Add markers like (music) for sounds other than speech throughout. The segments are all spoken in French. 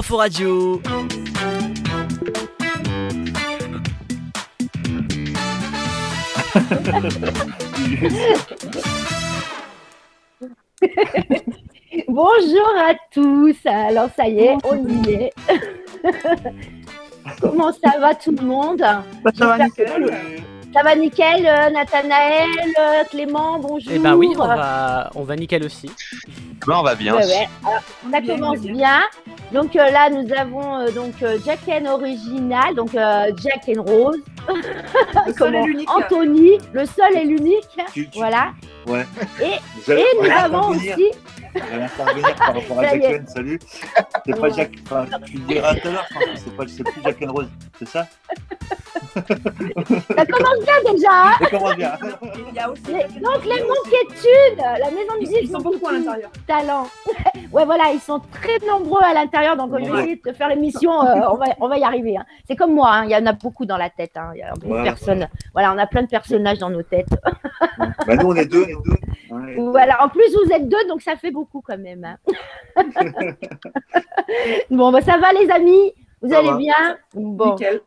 Info Radio. (laughs) Bonjour à tous. Alors ça y est, on y est. (laughs) Comment ça va tout le monde? Bah, ça va nickel. Ça va nickel, Nathanaël, euh, Clément, bonjour. Eh ben oui, on va, on va nickel aussi. Ben, on va bien. Ouais, ouais. Alors, ça Bien, commence bien. bien. Donc euh, là, nous avons euh, donc euh, Jack and original, donc euh, Jack and Rose. Le seul Comment et l'unique. Anthony, le seul et l'unique. Tu- tu- Voilà. Ouais. Et, Vous allez- et nous avons aussi. Intervenir par rapport à Jack salut. C'est pas Jack. Enfin, tu le diras tout à l'heure, c'est pas c'est plus Jack and Rose, c'est ça? Ça commence bien déjà. hein. Ça commence bien. Il y a aussi. Les- donc les Monquétudes, la maison de musique ils sont beaucoup à l'intérieur. Talent. ouais, voilà, ils sont très nombreux à l'intérieur, donc je vais Ouais. essayer de faire l'émission. euh, on, va, on va y arriver. hein. C'est comme moi, hein, il y en a beaucoup dans la tête. hein. Il y a beaucoup de personnes. Voilà, on a plein de personnages dans nos têtes. (laughs) Bah, nous, on est deux. on est deux. Ouais. Voilà, en plus vous êtes deux, donc ça fait beaucoup quand même. hein. (laughs) bon, bah, ça va les amis? Vous Ça allez va. bien? Bon, Nickel.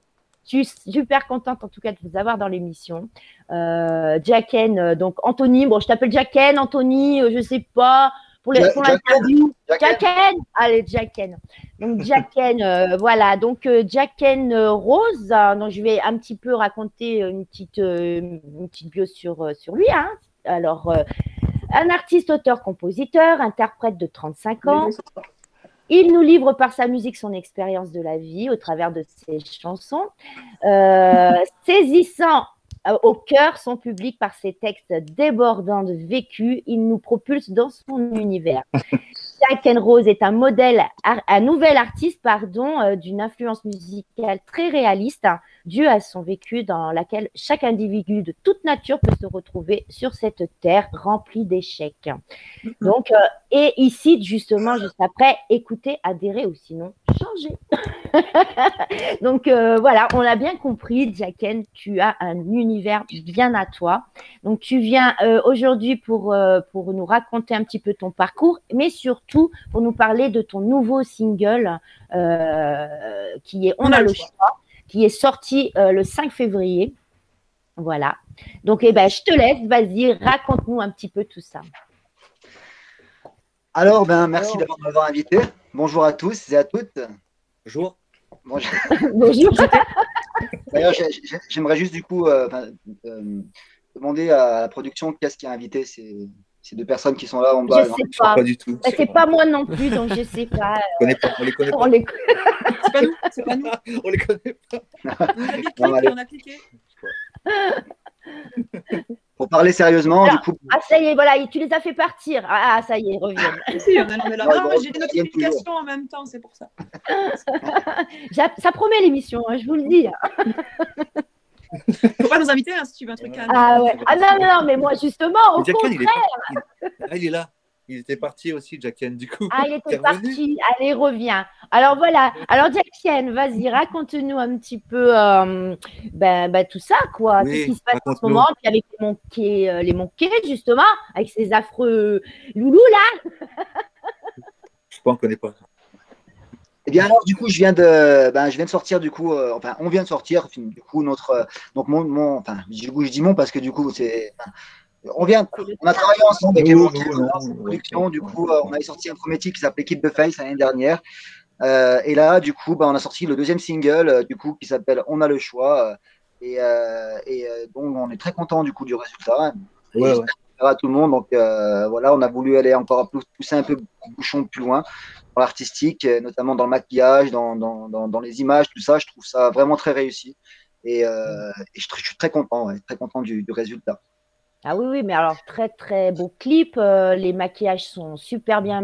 je suis super contente en tout cas de vous avoir dans l'émission. Euh, Jacken, euh, donc Anthony, bon, je t'appelle Jacken, Anthony, je sais pas. Pour l'interview, Jacken. Allez Jacken. Donc Jacken, (laughs) euh, voilà. Donc euh, Jacken euh, Rose. euh, donc je vais un petit peu raconter une petite euh, une petite bio sur euh, sur lui. Hein. Alors euh, un artiste, auteur, compositeur, interprète de 35 ans. Il nous livre par sa musique son expérience de la vie au travers de ses chansons, Euh, (laughs) saisissant au cœur son public par ses textes débordants de vécu. Il nous propulse dans son univers. (laughs) Jack and Rose est un modèle, un nouvel artiste, pardon, euh, d'une influence musicale très réaliste, hein, due à son vécu dans laquelle chaque individu de toute nature peut se retrouver sur cette terre remplie d'échecs. Donc, euh, et ici, justement, juste après, écouter, adhérer ou sinon changer. (laughs) Donc euh, voilà, on l'a bien compris, Jacken, tu as un univers bien à toi. Donc tu viens euh, aujourd'hui pour, euh, pour nous raconter un petit peu ton parcours, mais surtout pour nous parler de ton nouveau single qui est On, a, le choix. qui est sorti le 5 février. Voilà. Donc eh ben, je te laisse, vas-y, raconte-nous un petit peu tout ça. Alors, ben, merci d'avoir m'avoir invité. Bonjour à tous et à toutes. Bonjour. Bonjour. (laughs) Bonjour. D'ailleurs, j'ai- j'ai- j'aimerais juste du coup euh, euh, demander à la production qu'est-ce qui a invité ces, ces deux personnes qui sont là en bas. Je sais pas. Pas du tout. Ben, C'est pas moi non plus, donc je sais pas. On, connaît pas, on les connaît pas. On les C'est pas nous. C'est pas nous. (laughs) On les connaît pas. On a cliqué, on a cliqué. (laughs) Pour parler sérieusement, Alors, du coup, Ah, ça y est, voilà, tu les as fait partir. Ah, ça y est, ils reviennent. Si, là. Non, mais j'ai des notifications en même temps, c'est pour ça. (laughs) Ça promet l'émission, hein, je vous le dis. Faut pas nous inviter hein, si tu veux un truc calme. Ah ouais. Ah non, non, non, mais moi, justement, au contraire. Ah, il est là. Il était parti aussi, Jack Ken, du coup. Ah, il était (laughs) parti. Allez, reviens. Alors voilà. Alors, Jackien, vas-y, raconte-nous un petit peu euh, ben, ben, tout ça, quoi. Oui, Qu'est-ce qui se passe en ce moment? Puis avec les monquets, euh, les monquets, justement, avec ces affreux loulous, là. Je qu'on connaît pas. Eh bien alors du coup je viens de ben, je viens de sortir du coup euh, enfin on vient de sortir du coup notre euh, donc mon, mon enfin du coup je dis mon parce que du coup c'est on vient on a travaillé ensemble avec les lancé une nous, production du coup euh, on avait sorti un premier titre qui s'appelait Keep the Face l'année dernière Euh, et là du coup ben, on a sorti le deuxième single euh, du coup qui s'appelle On a le choix et, euh, et euh, donc on est très content du coup du résultat Et Ouais, ouais. à tout le monde donc euh, voilà on a voulu aller encore plus pousser un peu le bouchon plus loin dans l'artistique, notamment dans le maquillage, dans, dans, dans, dans les images, tout ça. Je trouve ça vraiment très réussi. Et, euh, et je, je suis très content, ouais, très content du, du résultat. Ah oui, oui, mais alors très très beau clip. euh, les maquillages sont super bien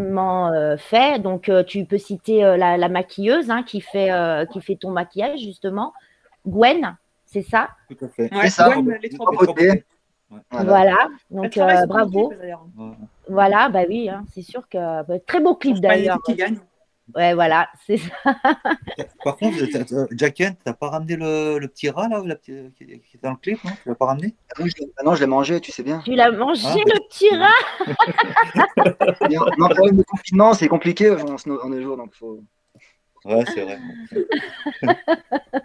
euh, faits. Donc euh, tu peux citer euh, la, la maquilleuse hein, qui fait euh, qui fait ton maquillage justement, Gwen, c'est ça? Tout à fait. Ouais, C'est ça. Gwen, les trois Trois beautés. beautés. Voilà. Donc euh, bravo. clip. Voilà, bah oui, hein, c'est sûr que bah, très beau clip d'ailleurs. équipe qui gagne. Ouais, voilà, c'est ça. Par contre, t'as- t'as- Jack Ken, t'as pas ramené le, le petit rat là, la petite- qui, est dans le clip, non? Tu l'as pas ramené? Ah non, je l'ai- ah non, je l'ai mangé, tu sais bien. Tu l'as mangé Ah. le petit rat? En en période de confinement, c'est compliqué, on, on est jour, donc faut. Ouais, c'est vrai. (laughs)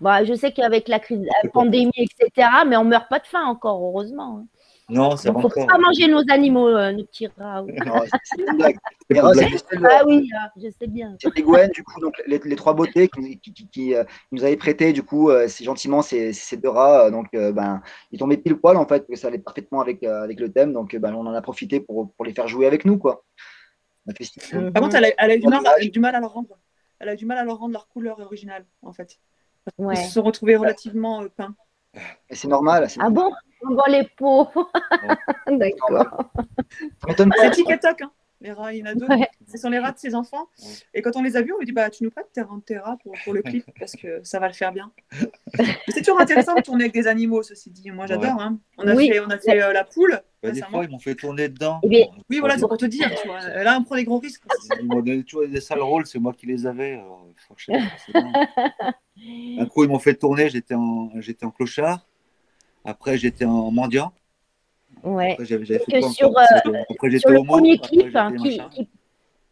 Bon, je sais qu'avec la crise, la pandémie, etc., mais on meurt pas de faim encore, heureusement. Hein. Non, ça Donc, va faut encore. pas manger nos animaux, euh, nos petits rats. oui. Non, c'est- (laughs) c'est une blague. C'est c'est le- Ah oui, ah, je sais bien. C'était Gwen, du coup, donc les, les trois beautés qui, qui- qui- qui, euh, nous avaient prêté, du coup, euh, c'est gentiment ces, ces deux rats. euh, donc, euh, ben, ils tombaient pile poil, en fait, que ça allait parfaitement avec, euh, avec le thème. Donc, euh, ben, on en a profité pour, pour les faire jouer avec nous, quoi. Fait. Par contre, elle a, elle a eu du Bon mal, dommage. elle a eu du mal à leur rendre. Elle a eu du mal à leur rendre leur couleur originale, en fait. Ouais. Ils se sont retrouvés relativement euh, peints. Et c'est normal. c'est- Ah bon Bon, les pauvres. (laughs) D'accord. M'étonne pas. C'est tic et toc, hein. Les rats, il y en a deux. Ouais. Ce sont les rats de ses enfants. Et quand on les a vus, on lui dit bah, Tu nous prêtes tes rats, tes rats pour, pour le clip parce que ça va le faire bien. C'est toujours intéressant de tourner avec des animaux, ceci dit. Moi, j'adore. hein. On a Oui. fait, on a fait euh, la poule. Bah, des fois, ils m'ont fait tourner dedans. Eh Oui, voilà, c'est pour te dire. Tu vois. Là, on prend des gros risques. Ils m'ont donné toujours des sales rôles, c'est moi qui les avais. alors, franchement, c'est bon. (laughs) Un coup, ils m'ont fait tourner, j'étais en, j'étais en clochard. Après, j'étais en mendiant. ouais. Après, j'avais, fait sur, encore Après, j'étais Sur le homo. premier clip hein, qui, qui,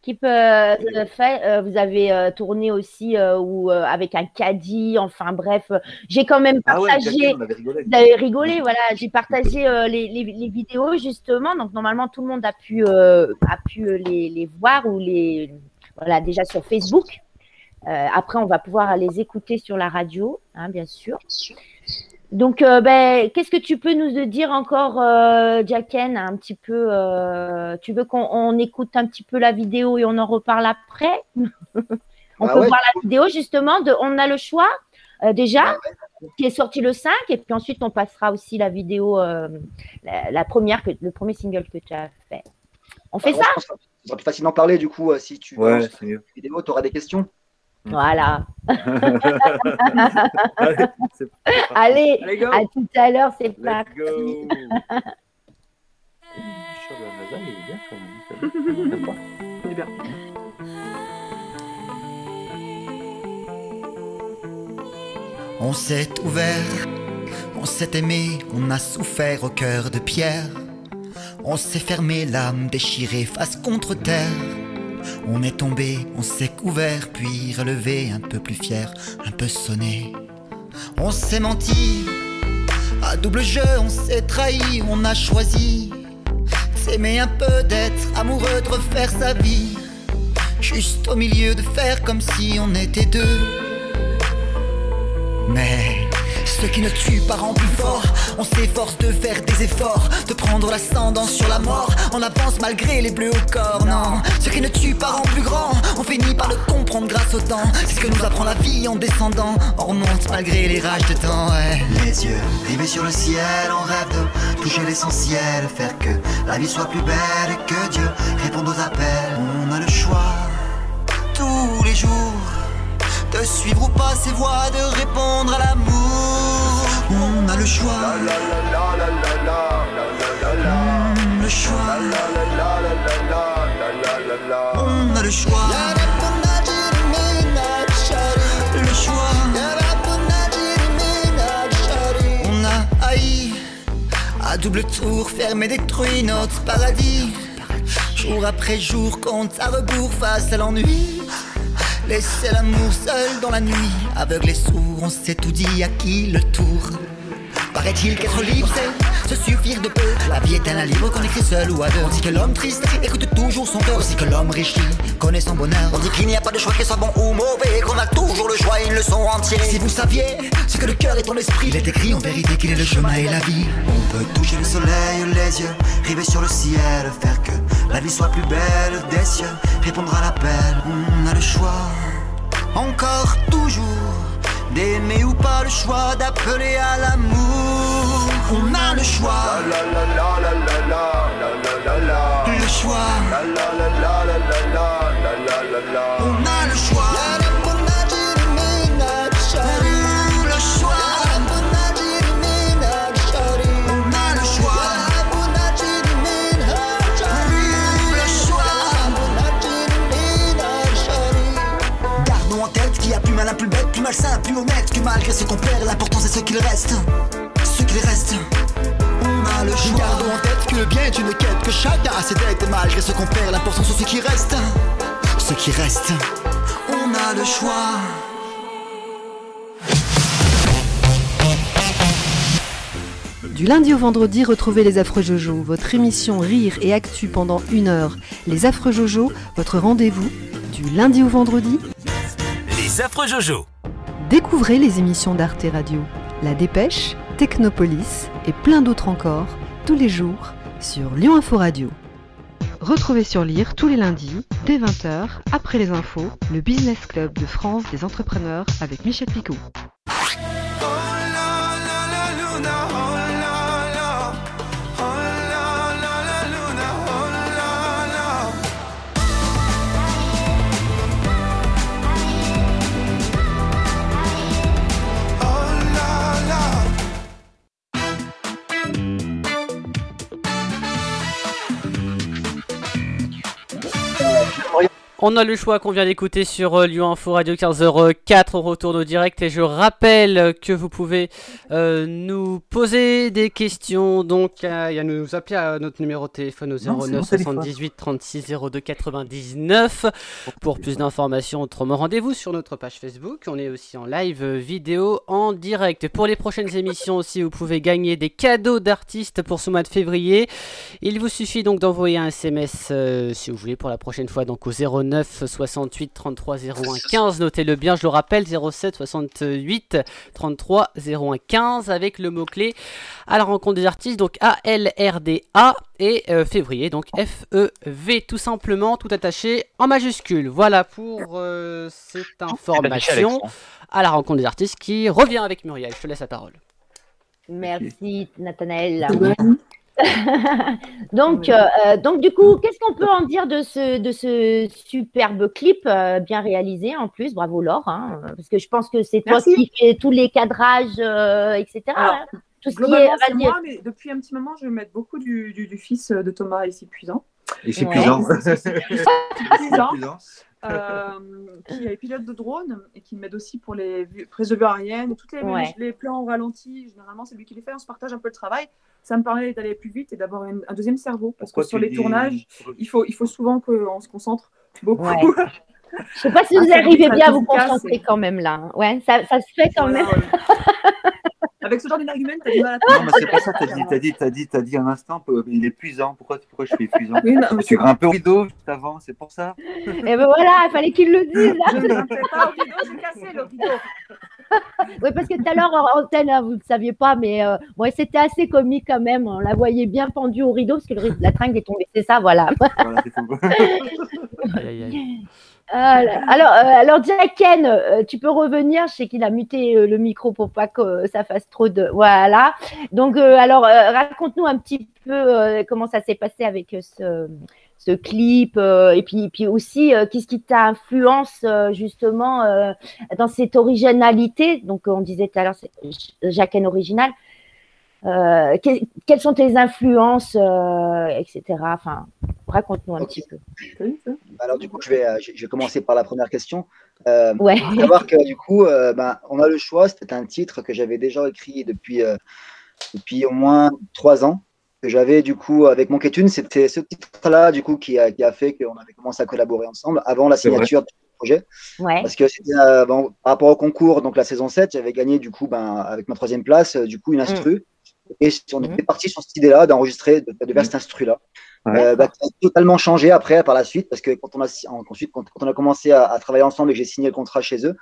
qui peut euh, fait, euh, vous avez euh, tourné aussi euh, ou euh, avec un caddie, enfin bref, euh, j'ai quand même Ah ouais, partagé. Rigolé. Vous avez rigolé, voilà. J'ai partagé euh, les, les- les vidéos justement, donc normalement tout le monde a pu euh, a pu euh, les, les voir ou les voilà déjà sur Facebook. Euh, après, on va pouvoir les écouter sur la radio, hein, bien sûr. Donc, euh, ben, qu'est-ce que tu peux nous dire encore, euh, Jacken, un petit peu euh, Tu veux qu'on on écoute un petit peu la vidéo et on en reparle après? (laughs) On Ah peut ouais, voir la vidéo justement de On a le choix euh, déjà, Ah qui est sorti le 5, et puis ensuite on passera aussi la vidéo, euh, la, la première, que, le premier single que tu as fait. On fait Par ça? Ça sera plus facilement parler, du coup, euh, si tu Ouais, la vidéo, tu auras des questions. Voilà. (laughs) Allez, à tout à l'heure, c'est parti. On s'est ouvert, on s'est aimé, on a souffert au cœur de pierre. On s'est fermé l'âme déchirée face contre terre. On est tombé, on s'est couvert, puis relevé un peu plus fier, un peu sonné. On s'est menti, à double jeu, on s'est trahi, on a choisi s'aimer un peu, d'être amoureux, de refaire sa vie. Juste au milieu de faire comme si on était deux. Mais ce qui ne tue pas rend plus fort. On s'efforce de faire des efforts, de prendre l'ascendant sur la mort. On avance malgré les bleus au corps, non. Ce qui ne tue pas rend plus grand. On finit par le comprendre grâce au temps. C'est ce que nous apprend la vie en descendant. On remonte malgré les rages de temps, ouais. Les yeux rivés sur le ciel, on rêve de toucher l'essentiel. Faire que la vie soit plus belle que Dieu. Répondre aux appels, on a le choix tous les jours de suivre ou pas ses voies, de répondre à l'amour. Le choix. Mm, le choix. On a le choix. Le choix. On a haï à double tour, fermé, détruit notre paradis. Jour après jour, compte à rebours face à l'ennui. Laisser l'amour seul dans la nuit, aveugle et sourd, on s'est tout dit à qui le tour. Paraît-il qu'être libre c'est se suffire de peu. La vie est un livre qu'on écrit seul ou à deux. On dit que l'homme triste écoute toujours son cœur Aussi que l'homme riche connaît son bonheur. On dit qu'il n'y a pas de choix qui soit bon ou mauvais Qu'on a toujours le choix et une leçon entière Si vous saviez ce que le cœur et ton esprit Il est écrit en vérité qu'il est le chemin et la vie. On peut toucher le soleil, les yeux River sur le ciel, faire que la vie soit plus belle. Des cieux Répondre à l'appel, on a le choix. Encore toujours D'aimer ou pas le choix d'appeler à l'amour On a le choix Le choix On a le choix Le choix On a le choix Le choix Gardons en tête qu'il y a plus malin, plus bête, plus malsain, plus honnête Que malgré ce qu'on perd, l'important c'est ce qu'il reste Ce qu'il reste on a le choix Gardons en tête que le bien est une quête Que chacun a ses dettes Et malgré ce qu'on perd, l'important c'est ce qui reste Ce qui reste On a a le choix. Du lundi au vendredi, retrouvez les Affreux Jojo, votre émission Rire et Actu pendant une heure. Les Affreux Jojo, votre rendez-vous, du lundi au vendredi. Les affreux Jojo. Découvrez les émissions d'Arte Radio, La Dépêche, Technopolis et plein d'autres encore, tous les jours, sur Lyon Info Radio. Retrouvez sur Lire tous les lundis, dès 20h, après les infos, le Business Club de France des entrepreneurs avec Michel Picot. On a le choix qu'on vient d'écouter sur euh, Lyon Info Radio 15h04. On retourne au direct et je rappelle que vous pouvez euh, nous poser des questions. Donc, euh, il y a nous appeler à notre numéro de téléphone au Non, c'est 09 mon téléphone. 78 36 02 99 pour plus d'informations. Autrement, rendez-vous sur notre page Facebook. On est aussi en live euh, vidéo en direct. Pour les prochaines (laughs) émissions aussi, vous pouvez gagner des cadeaux d'artistes pour ce mois de février. Il vous suffit donc d'envoyer un SMS euh, si vous voulez pour la prochaine fois donc au 09 68 33 01 15. Notez-le bien, je le rappelle 07 68 33 01 15 avec le mot-clé à la rencontre des artistes donc A L R D A et euh, février donc F E V tout simplement tout attaché en majuscule. Voilà pour euh, cette information à la rencontre des artistes qui revient avec Muriel. Je te laisse la parole. Merci, Nathanaël. (laughs) donc, euh, euh, donc, du coup, qu'est-ce qu'on peut en dire de ce, de ce superbe clip euh, bien réalisé en plus? Bravo Laure, hein, parce que je pense que c'est toi qui fais tous les cadrages, euh, etc. Alors, hein. Tout ce qui est, moi, mais depuis un petit moment, je vais mettre beaucoup du, du, du fils de Thomas ici puissant. Et c'est Ouais. puissant. (laughs) Euh, qui est pilote de drone et qui m'aide aussi pour les vues- prises de vue aériennes. Toutes les, Ouais. les plans au ralenti, généralement, c'est lui qui les fait. On se partage un peu le travail. Ça me permet d'aller plus vite et d'avoir un deuxième cerveau. Parce Pourquoi que sur les dis- tournages, il faut, il faut souvent qu'on se concentre beaucoup. Ouais. (laughs) Je sais pas si vous arrivez bien à vous concentrer quand même là. Ouais, ça, ça se fait quand Voilà, même. Avec ce genre d'énergumène, t'as du mal à Non, mais c'est pas ça, t'as dit, t'as dit, t'as dit, t'as dit un instant, peu- il est puissant. Pourquoi, pourquoi je suis puissant? Oui, non, Tu grimpes au rideau juste avant, c'est pour ça Et ben voilà, il fallait qu'il le dise. là. Je ne grimpais pas au rideau, j'ai cassé le rideau. Oui, parce que tout à l'heure, en antenne, hein, vous ne saviez pas, mais euh, bon, c'était assez comique quand même. On la voyait bien pendue au rideau parce que le rideau- la tringle est tombée. C'est ça, voilà. Voilà, c'est tout. (laughs) Aïe, aïe, aïe. Voilà. Alors, euh, alors euh, tu peux revenir. Je sais qu'il a muté euh, le micro pour pas que euh, ça fasse trop de. Voilà. Donc, alors, raconte-nous un petit peu comment ça s'est passé avec ce, clip et puis, puis aussi qu'est-ce qui t'a influence euh, justement dans cette originalité? Donc, on disait tout à l'heure, c'est Jacken original. Euh, que- quelles sont tes influences, euh, etc. Enfin, raconte-nous un petit peu. Alors du coup, je vais, euh, je vais commencer par la première question. Euh, Ouais. faut savoir que du coup, euh, ben, on a le choix. C'était un titre que j'avais déjà écrit depuis, euh, depuis au moins trois ans. Que j'avais du coup avec mon Ketune. C'était ce titre-là du coup qui a, qui a fait qu'on avait commencé à collaborer ensemble avant la signature du projet. Ouais. Parce que c'était euh, bon, par rapport au concours, donc la saison 7, j'avais gagné du coup ben, avec ma troisième place, euh, du coup une instru. Et on Mhm. était parti sur cette idée-là d'enregistrer, de, de faire cet instru-là. Ouais. Euh, bah, totalement changé après, par la suite, parce que quand on a, ensuite, quand, quand on a commencé à, à travailler ensemble et que j'ai signé le contrat chez eux,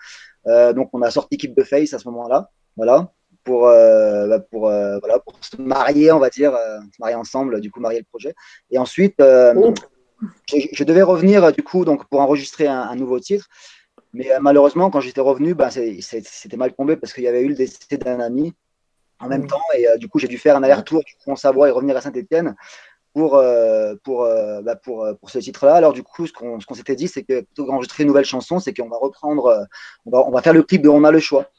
euh, donc on a sorti Keep the Face à ce moment-là, voilà, pour, euh, bah, pour, euh, voilà, pour se marier, on va dire, euh, se marier ensemble, du coup, marier le projet. Et ensuite, euh, Oh. je, je devais revenir, du coup, donc, pour enregistrer un, un nouveau titre. Mais euh, malheureusement, quand j'étais revenu, ben, c'est- c'était mal tombé parce qu'il y avait eu le décès d'un ami en même Mm. temps. Et euh, du coup, j'ai dû faire un aller-retour du coup, en Savoie et revenir à Saint-Etienne pour, euh, pour, euh, bah, pour, pour ce titre-là. Alors, du coup, ce qu'on qu'on s'était dit, c'est que plutôt que d'enregistrer une nouvelle chanson, c'est qu'on va reprendre, on, va, on va faire le clip de On a le choix.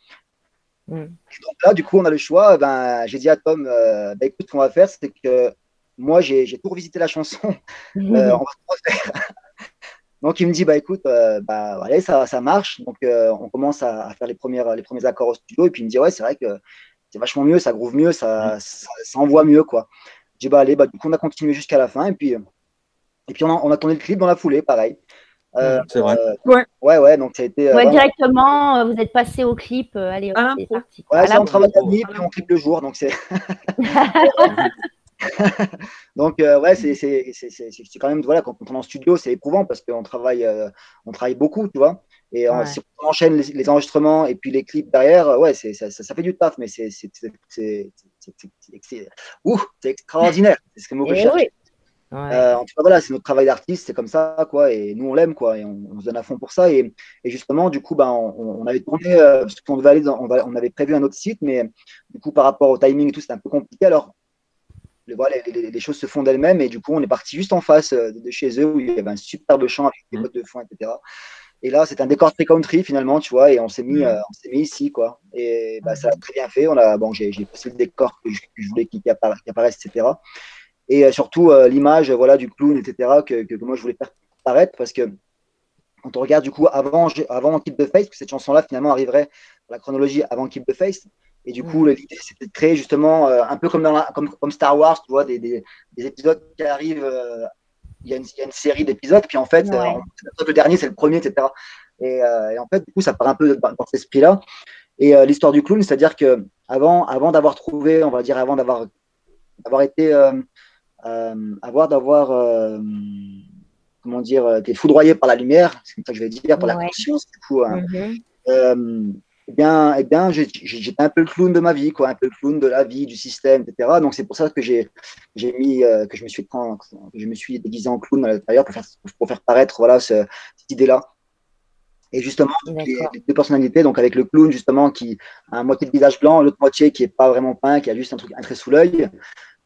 Mm. Et donc là, du coup, on a le choix. Ben, j'ai dit à Tom, bah, écoute, ce qu'on va faire, c'est que moi, j'ai j'ai tout revisité la chanson. (laughs) On va tout refaire. (laughs) Donc il me dit bah écoute euh, bah allez ça, ça marche donc euh, on commence à, à faire les premières les premiers accords au studio et puis il me dit ouais c'est vrai que c'est vachement mieux ça groove mieux ça, ça, ça envoie mieux quoi j'ai dit bah allez bah du coup on a continué jusqu'à la fin et puis et puis on a, on a tourné le clip dans la foulée pareil Euh, C'est vrai. euh, Ouais. ouais, ouais, donc ça a été. euh, Ouais, vraiment- directement, vous êtes passé au clip. allez, Ah, c'est parti. Ouais, ça, on travaille la nuit, puis on clip le jour, donc c'est. (laughs) (laughs) donc euh, ouais, c'est quand même voilà quand on est en studio, c'est éprouvant parce qu'on travaille euh, on travaille beaucoup, tu vois. Et euh, si on enchaîne les, les enregistrements et puis les clips derrière, euh, ouais, ça, ça, ça fait du taf, mais c'est extraordinaire. C'est ce mot que je Eh cherche. oui. Ouais. Euh, en tout cas, voilà, c'est notre travail d'artiste, c'est comme ça, quoi, et nous on l'aime, quoi, et on, on se donne à fond pour ça. Et, et justement, du coup, ben, on, on avait tourné, euh, parce qu'on devait aller dans, on, on avait prévu un autre site, mais du coup, par rapport au timing et tout, c'était un peu compliqué. Alors, les, voilà, les, les- les choses se font d'elles-mêmes, et du coup, on est parti juste en face euh, de chez eux où il y avait un superbe champ avec des bottes de foin, etc. Et là, c'est un décor très country finalement, tu vois, et on s'est mis, Mhm. euh, on s'est mis ici, quoi. Et bah, ça a très bien fait. On a, bon, j'ai passé le décor que je, que je voulais qu'il qu'il apparaisse, etc. Et euh, surtout euh, l'image, voilà, du clown, etc. Que, que, que moi je voulais faire apparaître parce que quand on regarde du coup avant, avant Keep the Face, que cette chanson-là finalement arriverait dans la chronologie avant Keep the Face. Et du coup, l'idée c'était de créer justement euh, un peu comme, dans la- comme, comme Star Wars, tu vois, des, des, des épisodes qui arrivent. euh, il y, a une, il y a une série d'épisodes, puis en fait, Ouais. euh, le dernier c'est le premier, etc. Et, et en fait, du coup, ça part un peu dans, cet esprit-là. Et l'histoire du clown, c'est-à-dire que avant, avant d'avoir trouvé, on va dire, avant d'avoir d'avoir été, avoir d'avoir, comment dire, euh, été foudroyé par la lumière, c'est comme ça que je vais dire, par la conscience, du coup. hein. Mhm. Euh, eh bien, eh bien j'étais un peu le clown de ma vie, quoi, un peu le clown de la vie, du système, etc. Donc c'est pour ça que j'ai mis, euh, que je me suis je me suis déguisé en clown à l'intérieur pour faire, pour faire paraître voilà ce- cette idée-là. Et justement, les, les deux personnalités, donc avec le clown justement qui a un moitié de visage blanc, l'autre moitié qui est pas vraiment peint, qui a juste un truc un trait sous l'œil.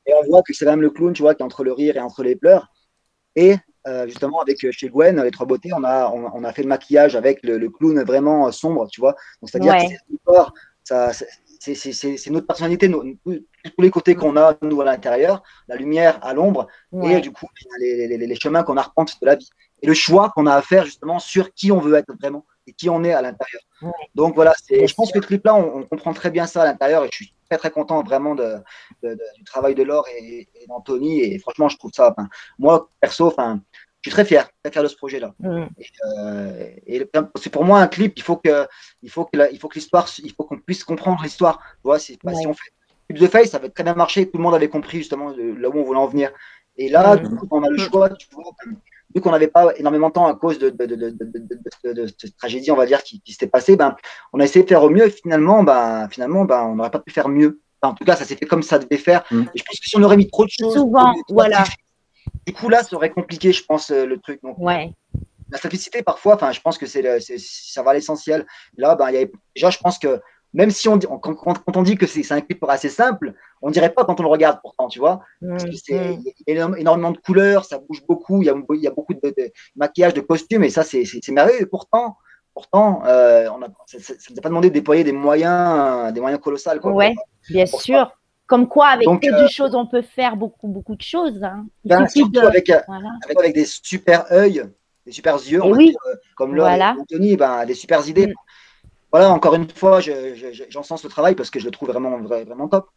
Et on voit que c'est quand même le clown, tu vois, qui est entre le rire et entre les pleurs. Et euh, justement, avec euh, chez Gwen, les trois beautés, on a, on, on a fait le maquillage avec le, le clown vraiment euh, sombre, tu vois. Donc, c'est-à-dire Ouais. que c'est corps, ça- c'est- notre personnalité, nos- tous les côtés qu'on a, nous, à l'intérieur, la lumière à l'ombre, et du coup, les, les- les- les chemins qu'on arpente de la vie. Et le choix qu'on a à faire, justement, sur qui on veut être vraiment et qui on est à l'intérieur. Ouais. Donc, voilà, je pense que le clip-là, on, on comprend très bien ça à l'intérieur, et je suis très, très content vraiment de, de- de- du travail de Laure et, et d'Anthony, et franchement, je trouve ça, moi, perso, enfin, je suis très fier, très fier de ce projet-là. Euh, et le- c'est pour moi un clip, il faut que, il faut que, la- il faut que l'histoire, il faut qu'on puisse comprendre l'histoire. Vois, c'est pas si on fait Clip de Face, ça avait très bien marché, tout le monde avait compris justement de- là où on voulait en venir. Et là, Mhm. du coup, on a le choix, tu vois, vu qu'on n'avait pas énormément de temps à cause de, de, de, de, de, de- de- de cette tragédie, on va dire, qui, qui s'était passée, ben, on a essayé de faire au mieux. Et finalement, ben, finalement, ben, on n'aurait pas pu faire mieux. Enfin, en tout cas, ça s'est fait comme ça devait faire. Mhm. Et je pense que si on aurait mis trop de choses, Souvent, voilà. Du coup, là, ça aurait compliqué, je pense, euh, le truc. Donc, Ouais. la simplicité parfois enfin je pense que c'est ça va à l'essentiel là ben il y avait- déjà je pense que même si on dit on- quand, on dit que c'est un clip assez simple on dirait pas quand on le regarde pourtant tu vois parce que c'est- a énorme- énormément de couleurs ça bouge beaucoup il y a, il y a beaucoup de, de maquillage de costumes et ça c'est merveilleux et pourtant pourtant euh, on a, ça ça nous a pas demandé de déployer des moyens des moyens colossaux quoi. Ouais, bien sûr. Comme quoi, avec Donc, peu euh, de choses, on peut faire beaucoup, beaucoup de choses. hein. Ben, de- avec, euh, Voilà. avec, avec des super œils, des super yeux, on oui. dire, euh, comme Laure Voilà. et Anthony, ben, des super idées. Mm. Voilà, encore une fois, je- je- je- j'encense le travail parce que je le trouve vraiment, vra- vraiment top.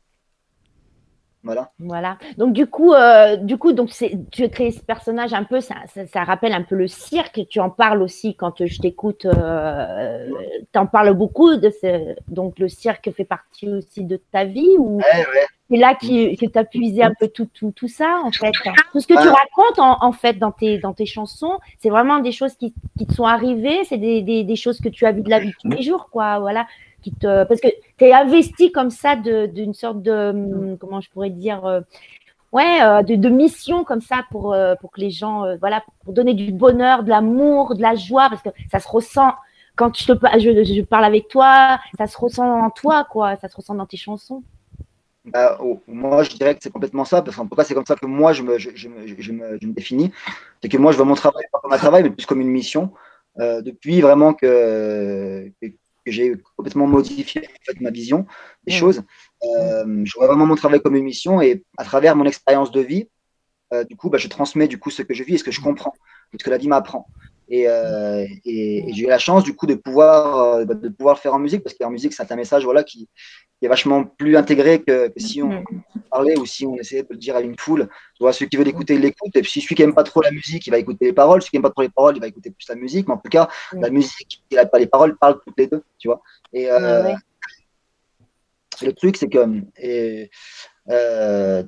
Voilà. Voilà. Donc du coup, euh, du coup, donc c'est, tu as créé ce personnage un peu, ça, ça, ça rappelle un peu le cirque. Tu en parles aussi quand je t'écoute. Euh, tu en parles beaucoup de ce, donc le cirque fait partie aussi de ta vie ou Ouais, ouais. c'est là qui- que tu as puisé un peu tout, tout, tout ça en fait? Tout ce que tu racontes en, en fait dans tes, dans tes chansons, c'est vraiment des choses qui, qui te sont arrivées, c'est des, des, des choses que tu as vues de la vie tous les jours, quoi. Voilà. Qui te, parce que tu es investi comme ça de- d'une sorte de, hum, comment je pourrais dire, euh, ouais, euh, de, de mission comme ça pour, euh, pour que les gens, euh, voilà, pour donner du bonheur, de l'amour, de la joie, parce que ça se ressent quand je, te, pa- je, je parle avec toi, ça se ressent en toi, quoi, ça se ressent dans tes chansons. Bah, oh, moi, je dirais que c'est complètement ça, parce qu'en tout cas, c'est comme ça que moi, je me, je, je me, je me, je me définis. C'est que moi, je vois mon travail pas comme un travail, mais plus comme une mission. Euh, depuis vraiment que j'ai complètement modifié en fait, ma vision des choses, euh, je vois vraiment mon travail comme une mission et à travers mon expérience de vie, euh, du coup, bah, je transmets du coup ce que je vis et ce que je comprends, et ce que la vie m'apprend. Et, euh, et- et j'ai eu la chance du coup de pouvoir, euh, de pouvoir le faire en musique parce qu'en musique, c'est un message voilà, qui, qui est vachement plus intégré que, que si on Mhm. parlait ou si on essayait de le dire à une foule. Tu vois, celui qui veut l'écouter, il l'écoute. Et puis celui qui aime pas trop la musique, il va écouter les paroles. Celui qui aime pas trop les paroles, il va écouter plus la musique. Mais en tout cas, la musique et les paroles parlent toutes les deux. Tu vois. Et, euh, Ouais, ouais. le truc, c'est que et, euh,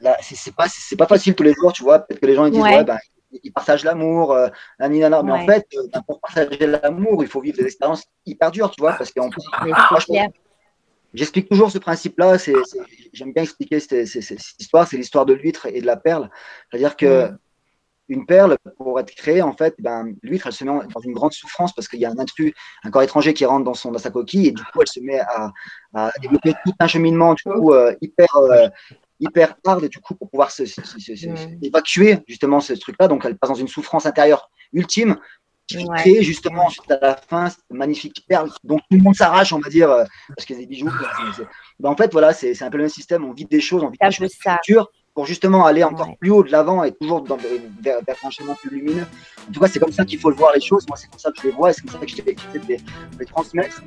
là, c'est pas, c'est pas facile tous les jours, tu vois. Peut-être que les gens ils disent, Ouais. ouais, ben, ils partagent l'amour, euh, nani, nana. mais en fait, euh, ben, pour partager l'amour, il faut vivre des expériences hyper dures, tu vois, parce qu'en plus. J'explique toujours ce principe-là. J'aime bien expliquer cette, cette- cette histoire. C'est l'histoire de l'huître et de la perle. C'est-à-dire que une perle, pour être créée, en fait, ben, l'huître, elle se met dans une grande souffrance parce qu'il y a un intrus, un corps étranger qui rentre dans, son, dans sa coquille et du coup, elle se met à, à développer tout un cheminement du coup, euh, hyper, euh, hyper hard du coup, pour pouvoir se, se- se- se- se- évacuer justement ce truc-là. Donc, elle passe dans une souffrance intérieure ultime qui Ouais. crée justement ensuite à la fin cette magnifique perle dont tout le monde s'arrache, on va dire, euh, parce qu'il y a des bijoux. Ben, en fait, voilà, c'est un peu le même système. On vit des choses, on vit un des choses pour justement aller encore Ouais. plus haut de l'avant et toujours dans, vers, vers un chemin plus lumineux. En tout cas, c'est comme ça qu'il faut le voir les choses. Moi, c'est comme ça que je les vois et c'est comme ça que de les, les transmettre.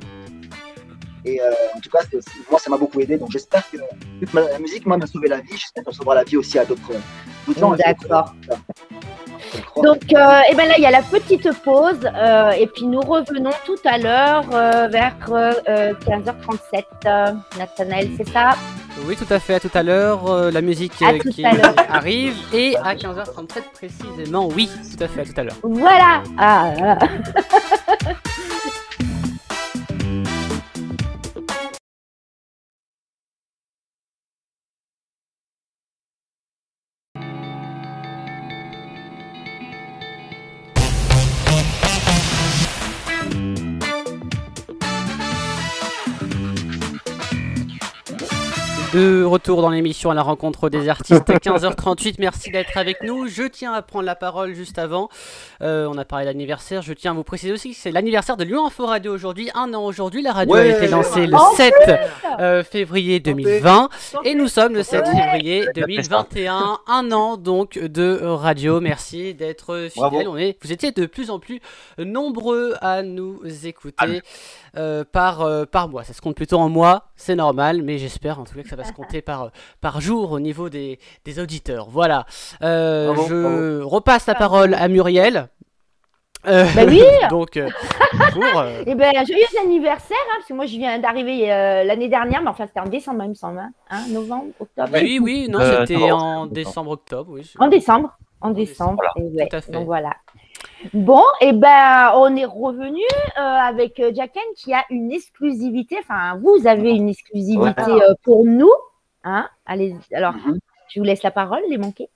Et euh, en tout cas, moi, ça m'a beaucoup aidé. Donc, j'espère que toute ma- la musique, moi, m'a sauvé la vie. J'espère qu'elle sauvera la vie aussi à d'autres d'autres gens. D'accord. Donc, euh, et ben là, il y a la petite pause. euh, et puis, nous revenons tout à l'heure euh, vers euh, 15h37. Euh, Nathanaël, c'est ça? Oui, tout à fait, à tout à l'heure. euh, la musique euh, qui arrive. Et à 15h37 précisément, oui, tout à fait, à tout à l'heure. Voilà ah, là, (laughs) De retour dans l'émission à la rencontre des artistes, (laughs) 15h38, merci d'être avec nous. Je tiens à prendre la parole juste avant. Euh, on a parlé d'anniversaire. Je tiens à vous préciser aussi que c'est l'anniversaire de Lyon Info Radio aujourd'hui. Un an aujourd'hui, la radio a été lancée le En 7 euh, février 2020 et nous sommes le 7 février 2021. Un an donc de radio. Merci d'être. On est, vous étiez de plus en plus nombreux à nous écouter euh, par, par mois. Ça se compte plutôt en mois, c'est normal, mais j'espère en tout cas que ça va se compter par, par jour au niveau des, des auditeurs. Voilà. Euh, Bravo, je repasse la parole à Muriel. Euh, Bah oui. (laughs) donc, euh, pour, euh, Eh ben, joyeux anniversaire, hein, parce que moi, je viens d'arriver euh, l'année dernière, mais enfin, c'était en décembre, il me semble. hein, hein, novembre, octobre oui, oui, non, Euh, c'était en c'est décembre-octobre, oui. En décembre. En décembre. Voilà, et ouais, tout à fait. Donc voilà. Bon, et ben on est revenu euh, avec euh, Jacken qui a une exclusivité. Enfin, vous avez une exclusivité Ouais. euh, pour nous. Hein Allez, alors, Mhm. je vous laisse la parole, les manqués.